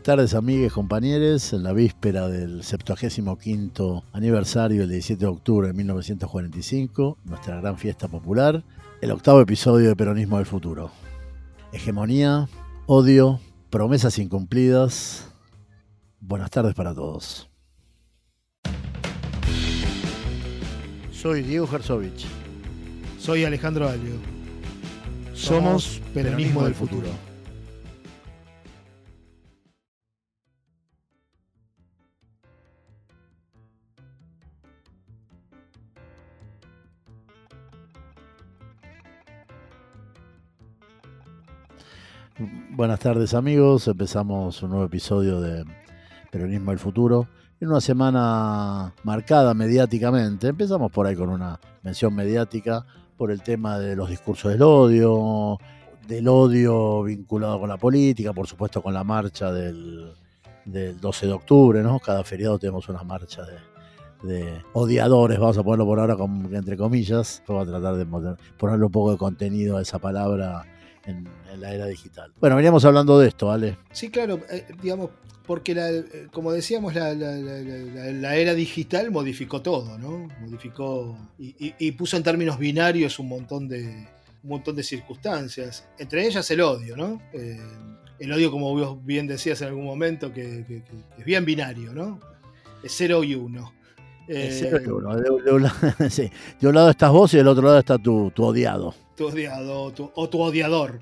Buenas tardes, amigues, compañeros. En la víspera del 75 aniversario, el 17 de octubre de 1945, nuestra gran fiesta popular, el octavo episodio de Peronismo del Futuro. Hegemonía, odio, promesas incumplidas. Buenas tardes para todos. Soy Diego Herzovich. Soy Alejandro Alio. Somos Peronismo del Futuro. Buenas tardes amigos, empezamos un nuevo episodio de Peronismo del Futuro. En una semana marcada mediáticamente, empezamos por ahí con una mención mediática por el tema de los discursos del odio, del odio vinculado con la política, por supuesto con la marcha del, 12 de octubre, ¿no? Cada feriado tenemos una marcha de, odiadores, vamos a ponerlo por ahora entre comillas, vamos a tratar de ponerle un poco de contenido a esa palabra en, la era digital. Bueno, veníamos hablando de esto, ¿vale? Sí, claro, eh, digamos, porque eh, como decíamos, la, era digital modificó todo, ¿no? Modificó y, puso en términos binarios un montón de, un montón de circunstancias, entre ellas el odio, ¿no? Eh, el odio, como vos bien decías en algún momento, que, es bien binario, ¿no? Es cero y uno. De, un lado estás vos y del otro lado está tu, tu odiado tu odiado o tu odiador.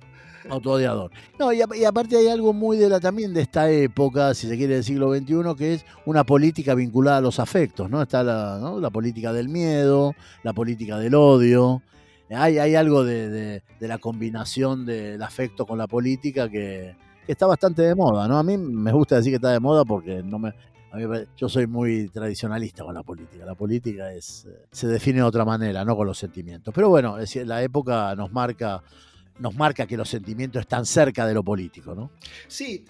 O tu odiador. No, y, aparte hay algo muy de la también de esta época, si se quiere, del siglo XXI, que es una política vinculada a los afectos, ¿no? Está la, la política del miedo, la política del odio. Hay, hay algo de, la combinación del afecto con la política que, que, está bastante de moda, ¿no? A mí me gusta decir que está de moda porque no me, yo soy muy tradicionalista con la política. La política es, eh, se define de otra manera, no con los sentimientos. Pero bueno, la época nos marca, nos marca que los sentimientos están cerca de lo político, ¿no? Sí,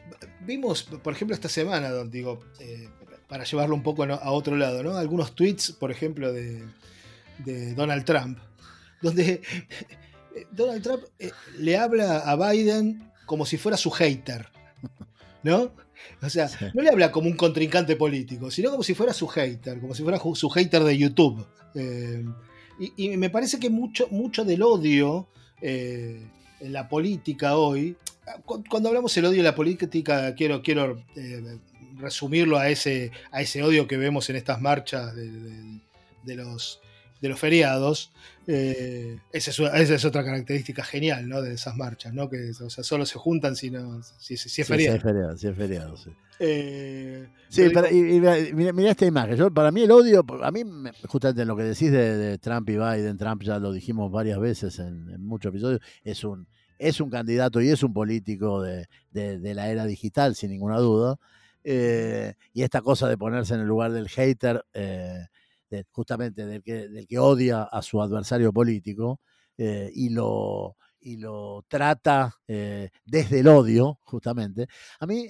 vimos, por ejemplo, esta semana, digo, eh, para llevarlo un poco a otro lado, ¿no? Algunos tweets, por ejemplo, de, Donald Trump, donde Donald Trump eh, le habla a Biden como si fuera su hater, ¿no? O sea, no le habla como un contrincante político, sino como si fuera su hater, como si fuera su hater de YouTube. Eh, y, me parece que mucho, mucho del odio eh, en la política hoy, cuando hablamos del odio en la política, quiero, quiero eh, resumirlo a ese, a ese odio que vemos en estas marchas de los de los feriados. Eh, esa, es, otra característica genial ¿no? de esas marchas, ¿no? que o sea, solo se juntan si, si, es feriado. Sí, es feriado, sí es feriado, sí. Eh, y, mira, esta imagen. Yo, para mí el odio, a mí justamente lo que decís de, Trump y Biden, Trump ya lo dijimos varias veces en, muchos episodios, es un, es un candidato y es un político de, la era digital, sin ninguna duda. Eh, y esta cosa de ponerse en el lugar del hater, justamente del que, del que odia a su adversario político eh, y, lo, y lo trata eh, desde el odio, justamente. A mí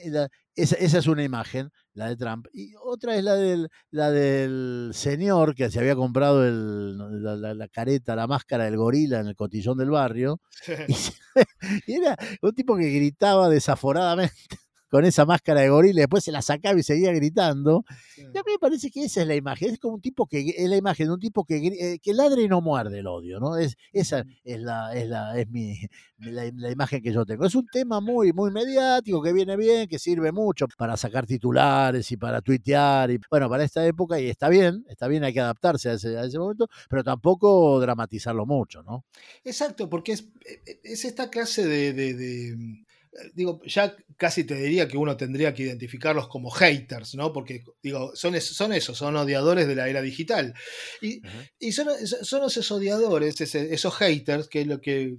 esa, es una imagen, la de Trump, y otra es la del, la del señor que se había comprado el, la, careta, la máscara del gorila en el cotillón del barrio, y era un tipo que gritaba desaforadamente con esa máscara de gorila, y después se la sacaba y seguía gritando. Y a mí me parece que esa es la imagen, es como un tipo que, es la imagen de un tipo que, eh, que ladre y no muerde el odio, ¿no? Es, esa es la, es la, es mi, la, imagen que yo tengo. Es un tema muy, muy mediático, que viene bien, que sirve mucho para sacar titulares y para tuitear, y bueno, para esta época, y está bien, está bien, hay que adaptarse a ese, a ese momento, pero tampoco dramatizarlo mucho, ¿no? Exacto, porque es, e, es esta clase de digo, ya casi te diría que uno tendría que identificarlos como haters, ¿no? Porque, digo, son, son esos, son odiadores de la era digital. Y, son, son, esos odiadores, esos haters, que es lo que,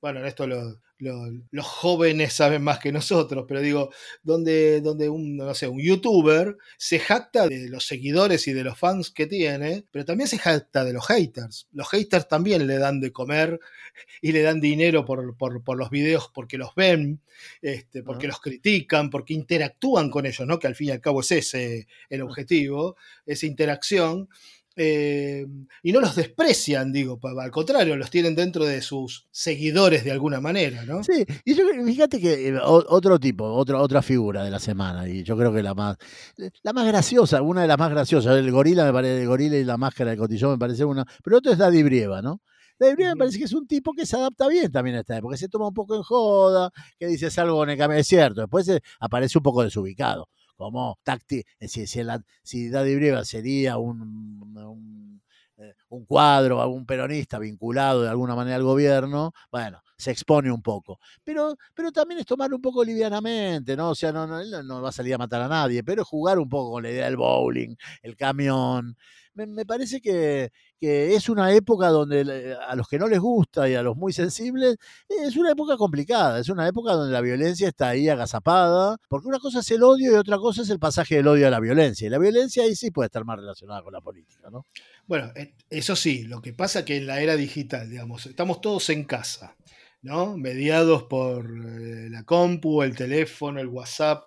bueno, esto lo, los jóvenes saben más que nosotros, pero digo, donde, donde un, no sé, un youtuber se jacta de los seguidores y de los fans que tiene, pero también se jacta de los haters. Los haters también le dan de comer y le dan dinero por, los videos porque los ven, este, porque los critican, porque interactúan con ellos, ¿no? Que al fin y al cabo es ese el objetivo, esa interacción. Eh, y no los desprecian, digo, al contrario, los tienen dentro de sus seguidores de alguna manera, ¿no? Sí, y yo fíjate que eh, otro tipo, otra, otra figura de la semana, y yo creo que la más, la más graciosa, una de las más graciosas, el gorila me parece, el gorila y la máscara de cotillón me parece una, pero otro es Daddy Brieva, ¿no? Daddy Brieva me parece que es un tipo que se adapta bien también a esta época, se toma un poco en joda, que dice algo en el cambio, es cierto, después aparece un poco desubicado como táctil, si, si, si Daddy Brieva sería un, eh, un, cuadro, un peronista vinculado de alguna manera al gobierno, bueno, se expone un poco. Pero, pero también es tomarlo un poco livianamente, ¿no? O sea, no, no, no va a salir a matar a nadie, pero es jugar un poco con la idea del bowling, el camión, me, parece que, es una época donde a los que no les gusta y a los muy sensibles, es una época complicada, es una época donde la violencia está ahí agazapada, porque una cosa es el odio y otra cosa es el pasaje del odio a la violencia. Y la violencia ahí sí puede estar más relacionada con la política, ¿no? Bueno, eh, eso sí, lo que pasa que en la era digital, digamos, estamos todos en casa, ¿no? Mediados por eh, la compu, el teléfono, el WhatsApp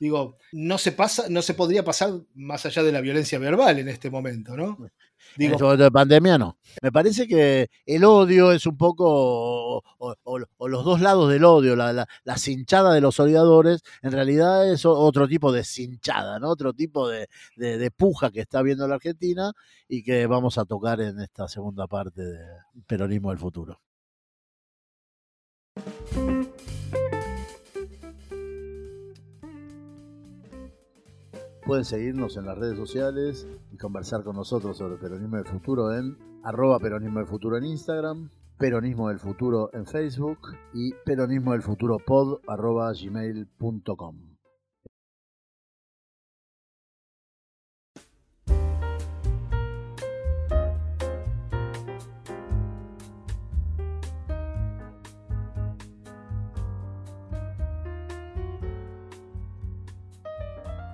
digo, no se pasa, no se podría pasar más allá de la violencia verbal en este momento, ¿no? Digo, en este momento de pandemia no. Me parece que el odio es un poco, o, los dos lados del odio, la, la, cinchada de los odiadores, en realidad es otro tipo de cinchada, ¿no? Otro tipo de, de puja que está viendo la Argentina y que vamos a tocar en esta segunda parte de Peronismo del Futuro. Pueden seguirnos en las redes sociales y conversar con nosotros sobre Peronismo del Futuro en arroba Peronismo del Futuro en Instagram, Peronismo del Futuro en Facebook y Peronismo del Futuro pod arroba gmail.com.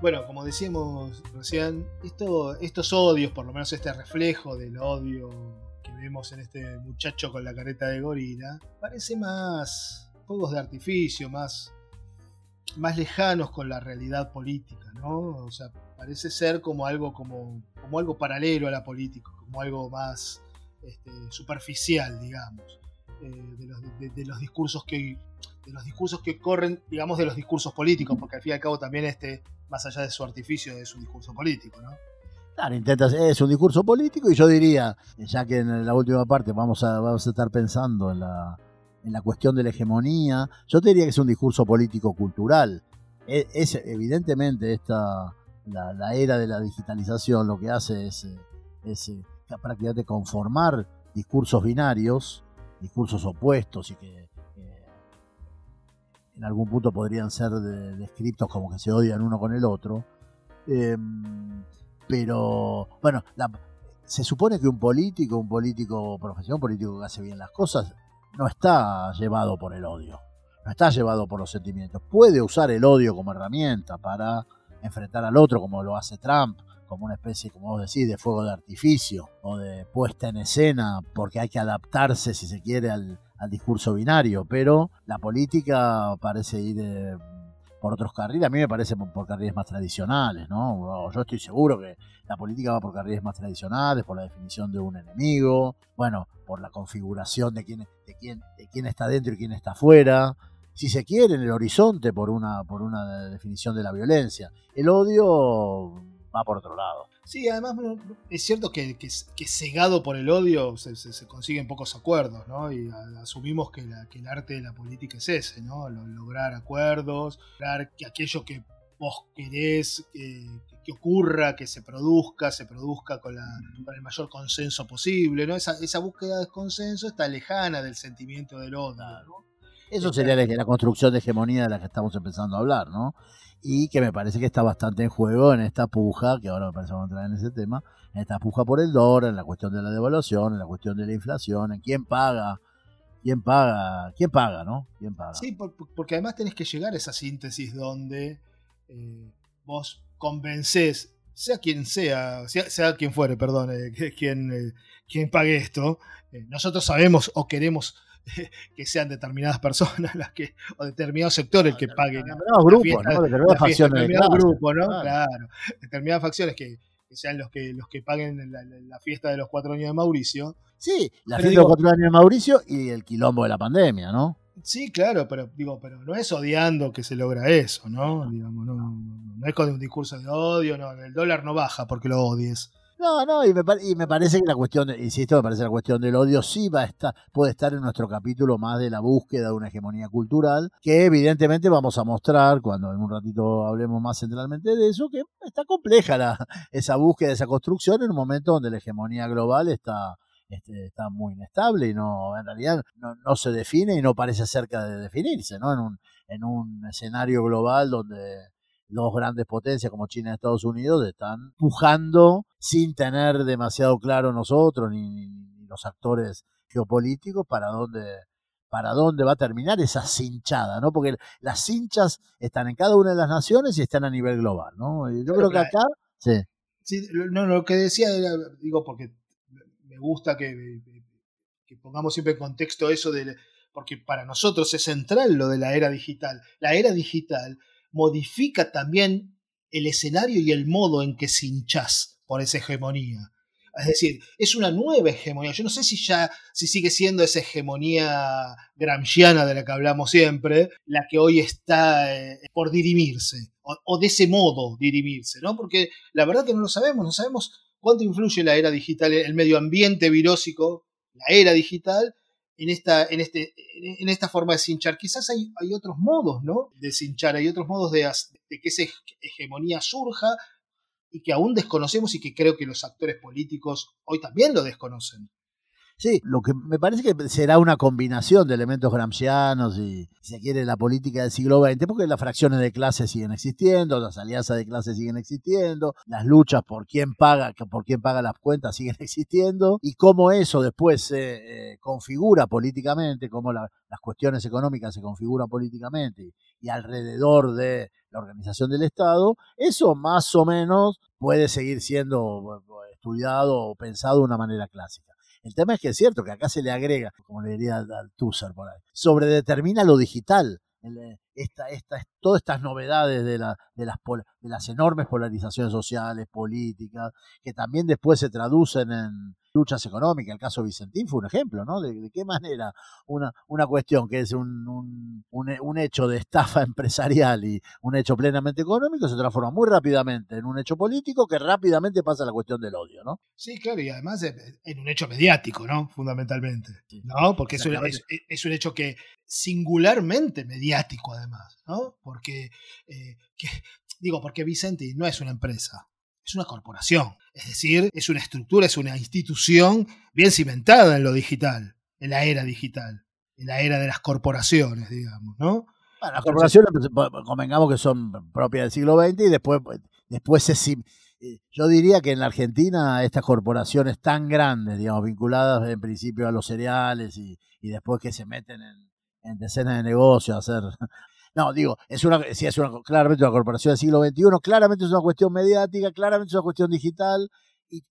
bueno, como decíamos recién, esto, estos odios, por lo menos este reflejo del odio que vemos en este muchacho con la careta de gorila, parece más fuegos de artificio, más, más lejanos con la realidad política, ¿no? O sea, parece ser como algo, como, como algo paralelo a la política, como algo más este, superficial, digamos, eh, de, los, discursos que de los discursos que corren, digamos, de los discursos políticos, porque al fin y al cabo también este más allá de su artificio, es un discurso político, ¿no? Claro, intentas, es un discurso político y yo diría, ya que en la última parte vamos a, vamos a estar pensando en la, en la cuestión de la hegemonía, yo te diría que es un discurso político-cultural. E, es, evidentemente esta, la, era de la digitalización lo que hace es, es eh, prácticamente conformar discursos binarios, discursos opuestos y que en algún punto podrían ser descritos como que se odian uno con el otro. Em, pero, bueno, se supone que un político, un político profesional, un político que hace bien las cosas, no está llevado por el odio, no está llevado por los sentimientos. Puede usar el odio como herramienta para enfrentar al otro, como lo hace Trump, como una especie, como vos decís, de fuego de artificio o de puesta en escena, porque hay que adaptarse, si se quiere, al, al discurso binario, pero la política parece ir eh, por otros carriles, a mí me parece por, carriles más tradicionales, ¿no? Yo estoy seguro que la política va por carriles más tradicionales, por la definición de un enemigo, bueno, por la configuración de quién, de quién, de quién está dentro y quién está afuera, si se quiere, en el horizonte por una, por una definición de la violencia. El odio va por otro lado. Sí, además es cierto que, que, cegado por el odio se, consiguen pocos acuerdos, ¿no? Y asumimos que, el arte de la política es ese, ¿no? Lograr acuerdos, lograr que aquello que vos querés que, ocurra, que se produzca, se produzca con, el mayor consenso posible, ¿no? Esa, esa, búsqueda de consenso está lejana del sentimiento del odio, ¿no? Eso sería la construcción de hegemonía de la que estamos empezando a hablar, ¿no? Y que me parece que está bastante en juego en esta puja, que ahora me parece que vamos a entrar en ese tema, en esta puja por el dólar, en la cuestión de la devaluación, en la cuestión de la inflación, en quién paga, quién paga, quién paga, ¿no? ¿Quién paga? Sí, porque además tenés que llegar a esa síntesis donde eh, vos convencés, sea quien sea, sea, quien fuere, perdón, eh, quien, eh, quien pague esto, nosotros sabemos o queremos que sean determinadas personas las que, o determinados sectores que paguen. Determinados grupos, ¿no? Determinadas facciones. Determinados grupos, ¿no? Claro. Determinadas facciones que, que sean los que, los que paguen la, fiesta de los cuatro años de Mauricio. Sí, la fiesta de los cuatro años de Mauricio y el quilombo de la pandemia, ¿no? Sí, claro, pero digo, pero no es odiando que se logra eso, ¿no? Digamos, no, no es con un discurso de odio, no, el dólar no baja porque lo odies. No, no, y me, y me parece que la cuestión, insisto, me parece la cuestión del odio sí va a estar, puede estar en nuestro capítulo más de la búsqueda de una hegemonía cultural, que evidentemente vamos a mostrar cuando en un ratito hablemos más centralmente de eso, que está compleja la, esa búsqueda, esa construcción en un momento donde la hegemonía global está, este, está muy inestable y no, en realidad no, no, se define y no parece cerca de definirse, ¿no? En un, en un escenario global donde dos grandes potencias como China y Estados Unidos están pujando sin tener demasiado claro nosotros ni, los actores geopolíticos para dónde para dónde va a terminar esa cinchada, ¿no? Porque las cinchas están en cada una de las naciones y están a nivel global, ¿no? yo creo que acá, sí. sí. no, lo que decía era, digo, porque me gusta que, que pongamos siempre en contexto eso de, porque para nosotros es central lo de la era digital. La era digital modifica también el escenario y el modo en que se hinchás por esa hegemonía. Es decir, es una nueva hegemonía. Yo no sé si ya, si sigue siendo esa hegemonía gramsciana de la que hablamos siempre, la que hoy está eh, por dirimirse, o, de ese modo dirimirse, ¿no? Porque la verdad que no lo sabemos, no sabemos cuánto influye la era digital, el medio ambiente virósico, la era digital, en esta, en, este, en esta forma de cinchar. Quizás hay, hay otros modos, ¿no? De cinchar, hay otros modos de, de que esa hegemonía surja y que aún desconocemos y que creo que los actores políticos hoy también lo desconocen. Sí, lo que me parece que será una combinación de elementos gramscianos y, si se quiere, la política del siglo XX, porque las fracciones de clases siguen existiendo, las alianzas de clases siguen existiendo, las luchas por quién paga, por quién paga las cuentas siguen existiendo, y cómo eso después se eh, configura políticamente, cómo las cuestiones económicas se configuran políticamente y alrededor de la organización del Estado, eso más o menos puede seguir siendo eh, estudiado o pensado de una manera clásica. El tema es que es cierto que acá se le agrega, como le diría al Tusser por ahí, sobredetermina lo digital. Eh, esta, esta, todas estas novedades de, la, de, las, de las enormes polarizaciones sociales, políticas, que también después se traducen en, luchas económicas. El caso Vicentín fue un ejemplo, ¿no? De, qué manera una, una cuestión que es un, un, un, hecho de estafa empresarial y un hecho plenamente económico se transforma muy rápidamente en un hecho político que rápidamente pasa a la cuestión del odio, ¿no? Sí, claro, y además en un hecho mediático, ¿no? Fundamentalmente, ¿no? Porque es un, es, un, hecho que singularmente mediático, además, ¿no? Porque, eh, digo, porque Vicentín no es una empresa, es una corporación. Es decir, es una estructura, es una institución bien cimentada en lo digital, en la era digital, en la era de las corporaciones, digamos, ¿no? Bueno, las corporaciones, pues, convengamos que son propias del siglo XX y después, pues, después eh, yo diría que en la Argentina estas corporaciones tan grandes, digamos, vinculadas en principio a los cereales y, después que se meten en, en decenas de negocios a hacer no, digo, es una, sí, es una, claramente una corporación del siglo XXI, claramente es una cuestión mediática, claramente es una cuestión digital,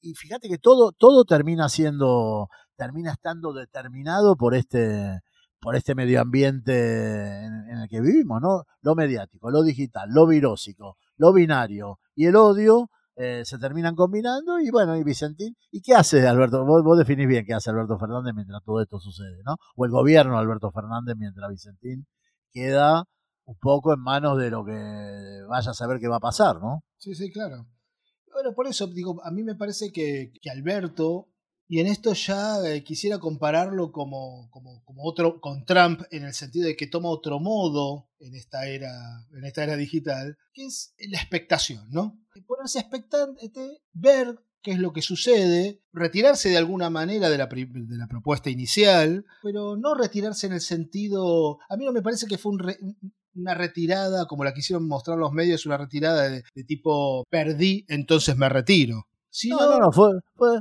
y, fíjate que todo, todo termina siendo, termina estando determinado por este, por este medio ambiente en, el que vivimos, ¿no? Lo mediático, lo digital, lo virósico, lo binario y el odio eh, se terminan combinando y bueno, y Vicentín, ¿y qué hace Alberto? Vos, vos, definís bien qué hace Alberto Fernández mientras todo esto sucede, ¿no? O el gobierno de Alberto Fernández mientras Vicentín queda un poco en manos de lo que vaya a saber qué va a pasar, ¿no? Sí, sí, claro. Bueno, por eso digo, a mí me parece que, Alberto, y en esto ya eh, quisiera compararlo como, como, otro con Trump, en el sentido de que toma otro modo en esta era, en esta era digital, que es la expectación, ¿no? Ponerse expectante, ver qué es lo que sucede, retirarse de alguna manera de la, de la, propuesta inicial, pero no retirarse en el sentido, a mí no me parece que fue un, una retirada, como la quisieron mostrar los medios, una retirada de, tipo perdí, entonces me retiro. no, no, no, fue,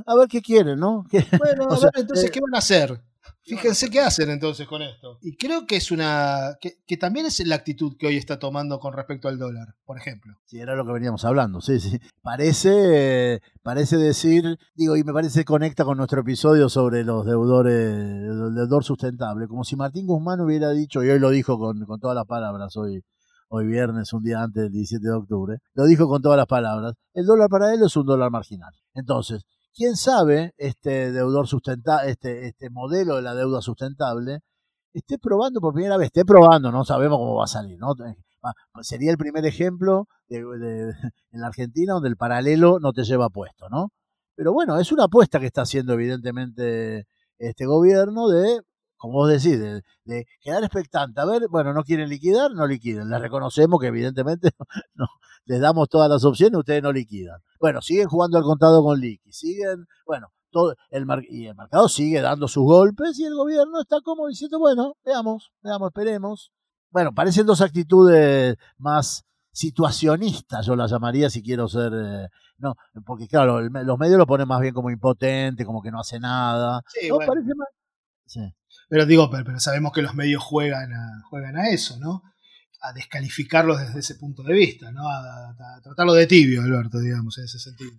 a ver qué quieren, ¿no? Bueno, a ver, entonces, eh, ¿qué van a hacer? Fíjense qué hacen entonces con esto. Y creo que es una. Que, también es la actitud que hoy está tomando con respecto al dólar, por ejemplo. Sí, era lo que veníamos hablando, sí, sí. Parece, parece decir, digo, y me parece que conecta con nuestro episodio sobre los deudores, el deudor sustentable, como si Martín Guzmán hubiera dicho, y hoy lo dijo con, con todas las palabras hoy, hoy viernes, un día antes del 17 de octubre, lo dijo con todas las palabras, el dólar para él es un dólar marginal. Entonces, quién sabe este deudor sustentable, este, este modelo de la deuda sustentable, esté probando por primera vez, esté probando, no sabemos cómo va a salir, ¿no? Sería el primer ejemplo en la Argentina donde el paralelo no te lleva puesto, ¿no? Pero bueno, es una apuesta que está haciendo evidentemente este gobierno de, como vos decís, de, quedar expectante. A ver, bueno, no quieren liquidar, no liquiden. Les reconocemos que evidentemente no, les damos todas las opciones, ustedes no liquidan. Bueno, siguen jugando al contado con liqui, siguen, bueno, todo el y el mercado sigue dando sus golpes y el gobierno está como diciendo, bueno, veamos, veamos, esperemos. Bueno, parecen dos actitudes más situacionistas, yo las llamaría si quiero ser eh, no, porque claro, los medios lo ponen más bien como impotente, como que no hace nada. Sí, parece más... Pero digo, pero, sabemos que los medios juegan a, juegan a eso, ¿no? A descalificarlos desde ese punto de vista, ¿no? A, tratarlo de tibio, Alberto, digamos, en ese sentido.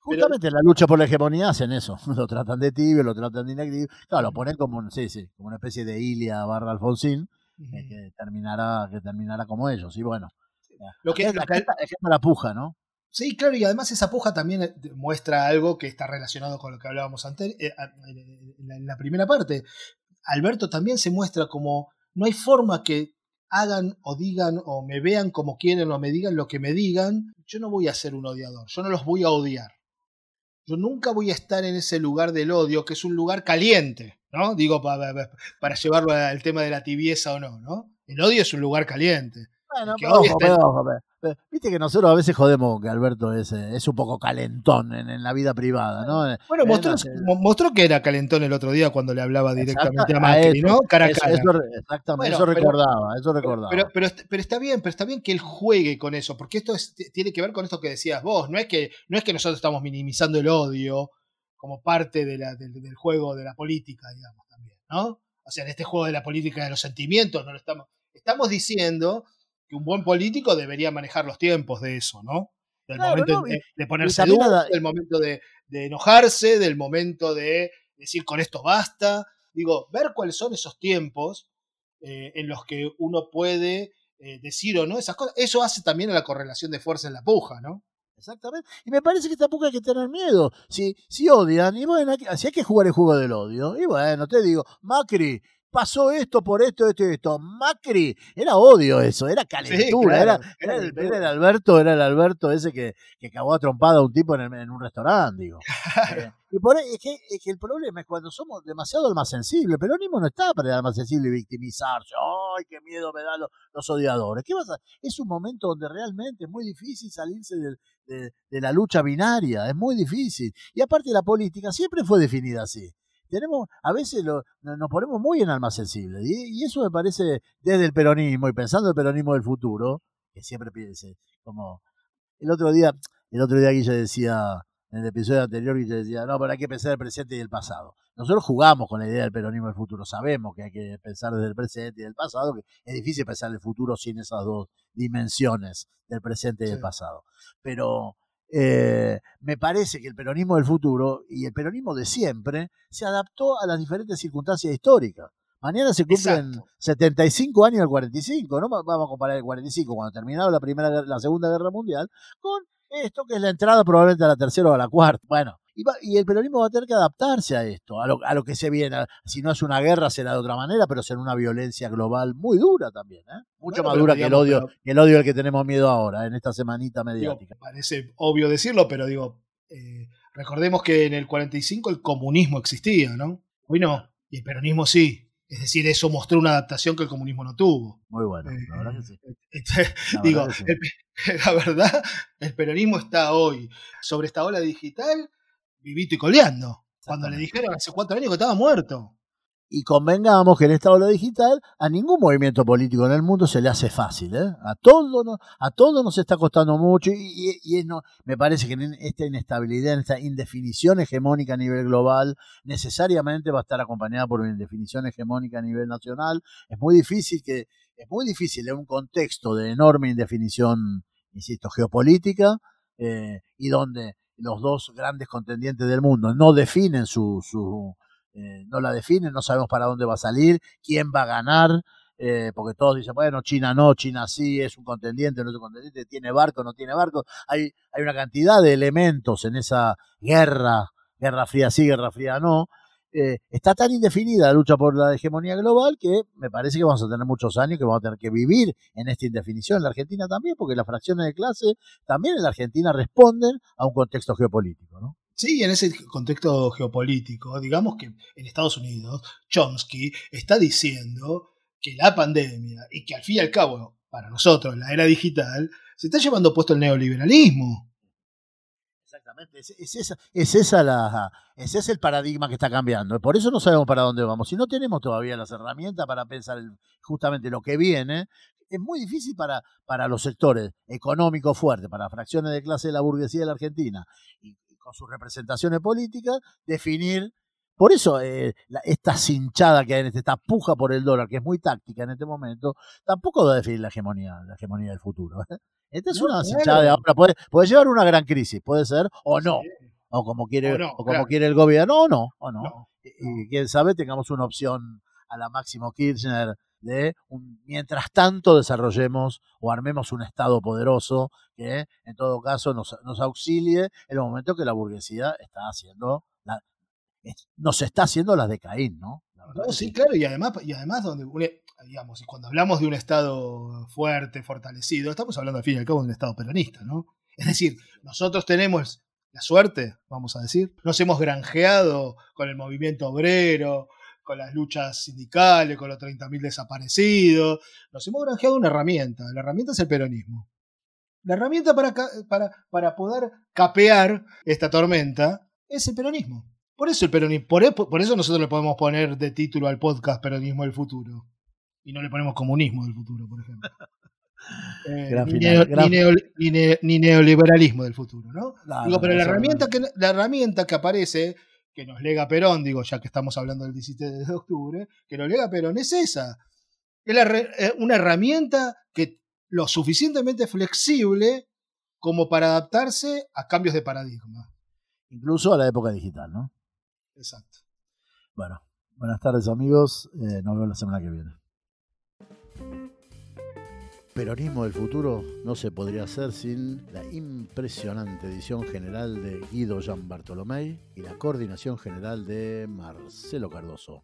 Justamente en la lucha por la hegemonía hacen eso, lo tratan de tibio, lo tratan de inactivo, claro, lo ponen como, sí, sí, como una especie de Ilia barra Alfonsín, eh, que terminará, que terminará como ellos, y bueno. Lo que, es, la, la puja, ¿no? Sí, claro, y además esa puja también eh, muestra algo que está relacionado con lo que hablábamos antes eh, en la primera parte. Alberto también se muestra como no hay forma que hagan o digan o me vean como quieren o me digan lo que me digan, yo no voy a ser un odiador, yo no los voy a odiar. Yo nunca voy a estar en ese lugar del odio, que es un lugar caliente, ¿no? Digo, para, para llevarlo al tema de la tibieza o no, ¿no? El odio es un lugar caliente. Bueno, Viste que nosotros a veces jodemos que Alberto es, eh, es un poco calentón en, la vida privada, ¿no? Eh, bueno, mostró, que era calentón el otro día cuando le hablaba directamente a Macri, ¿no? Cara a cara. exactamente, eso recordaba, eso recordaba. Pero, pero, está bien, pero está bien que él juegue con eso, porque esto tiene que ver con esto que decías vos. No es que, no es que nosotros estamos minimizando el odio como parte de la, del, del juego de la política, digamos, también, ¿no? O sea, en este juego de la política de los sentimientos, no lo estamos. Estamos diciendo un buen político debería manejar los tiempos de eso, ¿no? Del momento de, ponerse duro, del momento de, enojarse, del momento de decir con esto basta. Digo, ver cuáles son esos tiempos eh, en los que uno puede eh, decir o no esas cosas. Eso hace también a la correlación de fuerza en la puja, ¿no? Exactamente. Y me parece que tampoco hay que tener miedo. Si, si odian, y bueno, si hay que jugar el juego del odio, y bueno, te digo, Macri pasó esto por esto, esto y esto. Macri, era odio eso, era calentura, era, el, Alberto, era el Alberto ese que, que acabó a trompada a un tipo en, en un restaurante, digo. Eh, y por ahí, es que, es que, el problema es cuando somos demasiado el más sensible. Pero mismo no está para el más sensible y victimizarse. ¡Ay, qué miedo me dan los, odiadores! ¿Qué pasa? Es un momento donde realmente es muy difícil salirse de, de la lucha binaria, es muy difícil. Y aparte la política siempre fue definida así tenemos, a veces nos ponemos muy en alma sensible. Y, eso me parece, desde el peronismo y pensando el peronismo del futuro, que siempre piense, como el otro día, el otro día Guille decía, en el episodio anterior Guille decía, no, pero hay que pensar el presente y el pasado. Nosotros jugamos con la idea del peronismo del futuro, sabemos que hay que pensar desde el presente y del pasado, que es difícil pensar el futuro sin esas dos dimensiones del presente y del pasado. Pero eh, me parece que el peronismo del futuro y el peronismo de siempre se adaptó a las diferentes circunstancias históricas. Mañana se cumplen 75 años del 45, ¿no? Vamos a comparar el 45, cuando terminaba la, primera, la Segunda Guerra Mundial, con esto que es la entrada probablemente a la tercera o a la cuarta. Bueno, y, el peronismo va a tener que adaptarse a esto, a lo, que se viene. Si no es una guerra, será de otra manera, pero será una violencia global muy dura también, ¿eh? mucho más dura que el odio, el odio al que tenemos miedo ahora, en esta semanita mediática. parece obvio decirlo, pero digo, eh, recordemos que en el 45 el comunismo existía, ¿no? Hoy no, y el peronismo sí. Es decir, eso mostró una adaptación que el comunismo no tuvo. Muy bueno, la verdad que sí. Eh, digo, la verdad, el peronismo está hoy sobre esta ola digital vivito y coleando. Cuando le dijeron hace cuatro años que estaba muerto. Y convengamos que en esta ola digital a ningún movimiento político en el mundo se le hace fácil. ¿eh? A todos no, a todo nos está costando mucho y, y, no, me parece que en esta inestabilidad, en esta indefinición hegemónica a nivel global, necesariamente va a estar acompañada por una indefinición hegemónica a nivel nacional. Es muy difícil que, es muy difícil en un contexto de enorme indefinición, insisto, geopolítica, eh, y donde los dos grandes contendientes del mundo no definen su, su eh, no la definen, no sabemos para dónde va a salir, quién va a ganar, eh, porque todos dicen, bueno, China no, China sí, es un contendiente, no es un contendiente, tiene barco, no tiene barco. Hay, hay una cantidad de elementos en esa guerra, guerra fría sí, guerra fría no. Eh, está tan indefinida la lucha por la hegemonía global que me parece que vamos a tener muchos años que vamos a tener que vivir en esta indefinición. En la Argentina también, porque las fracciones de clase también en la Argentina responden a un contexto geopolítico, ¿no? Sí, en ese contexto geopolítico, digamos que en Estados Unidos, Chomsky está diciendo que la pandemia y que al fin y al cabo, para nosotros, la era digital, se está llevando puesto el neoliberalismo. Exactamente, es, esa, es, esa la, ese es el paradigma que está cambiando. Por eso no sabemos para dónde vamos. Si no tenemos todavía las herramientas para pensar justamente lo que viene, es muy difícil para, para los sectores económicos fuertes, para fracciones de clase de la burguesía de la Argentina y con sus representaciones políticas, definir. Por eso eh, esta cinchada que hay en este, esta puja por el dólar, que es muy táctica en este momento, tampoco va a definir la hegemonía, la hegemonía del futuro. ¿eh? Esta es una cinchada de ahora, puede, puede llevar una gran crisis, puede ser, o no. O como quiere, o, como quiere el gobierno, o no, o no. Y, quién sabe, tengamos una opción a la Máximo Kirchner de mientras tanto desarrollemos o armemos un Estado poderoso que en todo caso nos, auxilie en el momento que la burguesía está haciendo, la, nos está haciendo las de Caín, ¿no? sí, claro, y además, y además donde digamos, cuando hablamos de un Estado fuerte, fortalecido, estamos hablando al fin y al cabo de un Estado peronista, ¿no? Es decir, nosotros tenemos la suerte, vamos a decir, nos hemos granjeado con el movimiento obrero, con las luchas sindicales, con los 30.000 desaparecidos. Nos hemos granjeado una herramienta. La herramienta es el peronismo. La herramienta para, para, para poder capear esta tormenta es el peronismo. Por eso el peronismo, por, por, eso nosotros le podemos poner de título al podcast Peronismo del Futuro. Y no le ponemos comunismo del futuro, por ejemplo. ni, neoliberalismo del futuro, ¿no? Digo, pero la herramienta, que, la herramienta que aparece que nos lega Perón, digo, ya que estamos hablando del 17 de octubre, que nos lega Perón es esa. Es eh, una herramienta que lo suficientemente flexible como para adaptarse a cambios de paradigma. Incluso a la época digital, ¿no? Exacto. Bueno, buenas tardes amigos, eh, nos vemos la semana que viene. Peronismo del futuro no se podría hacer sin la impresionante edición general de Guido Jean Bartolomé y la coordinación general de Marcelo Cardoso.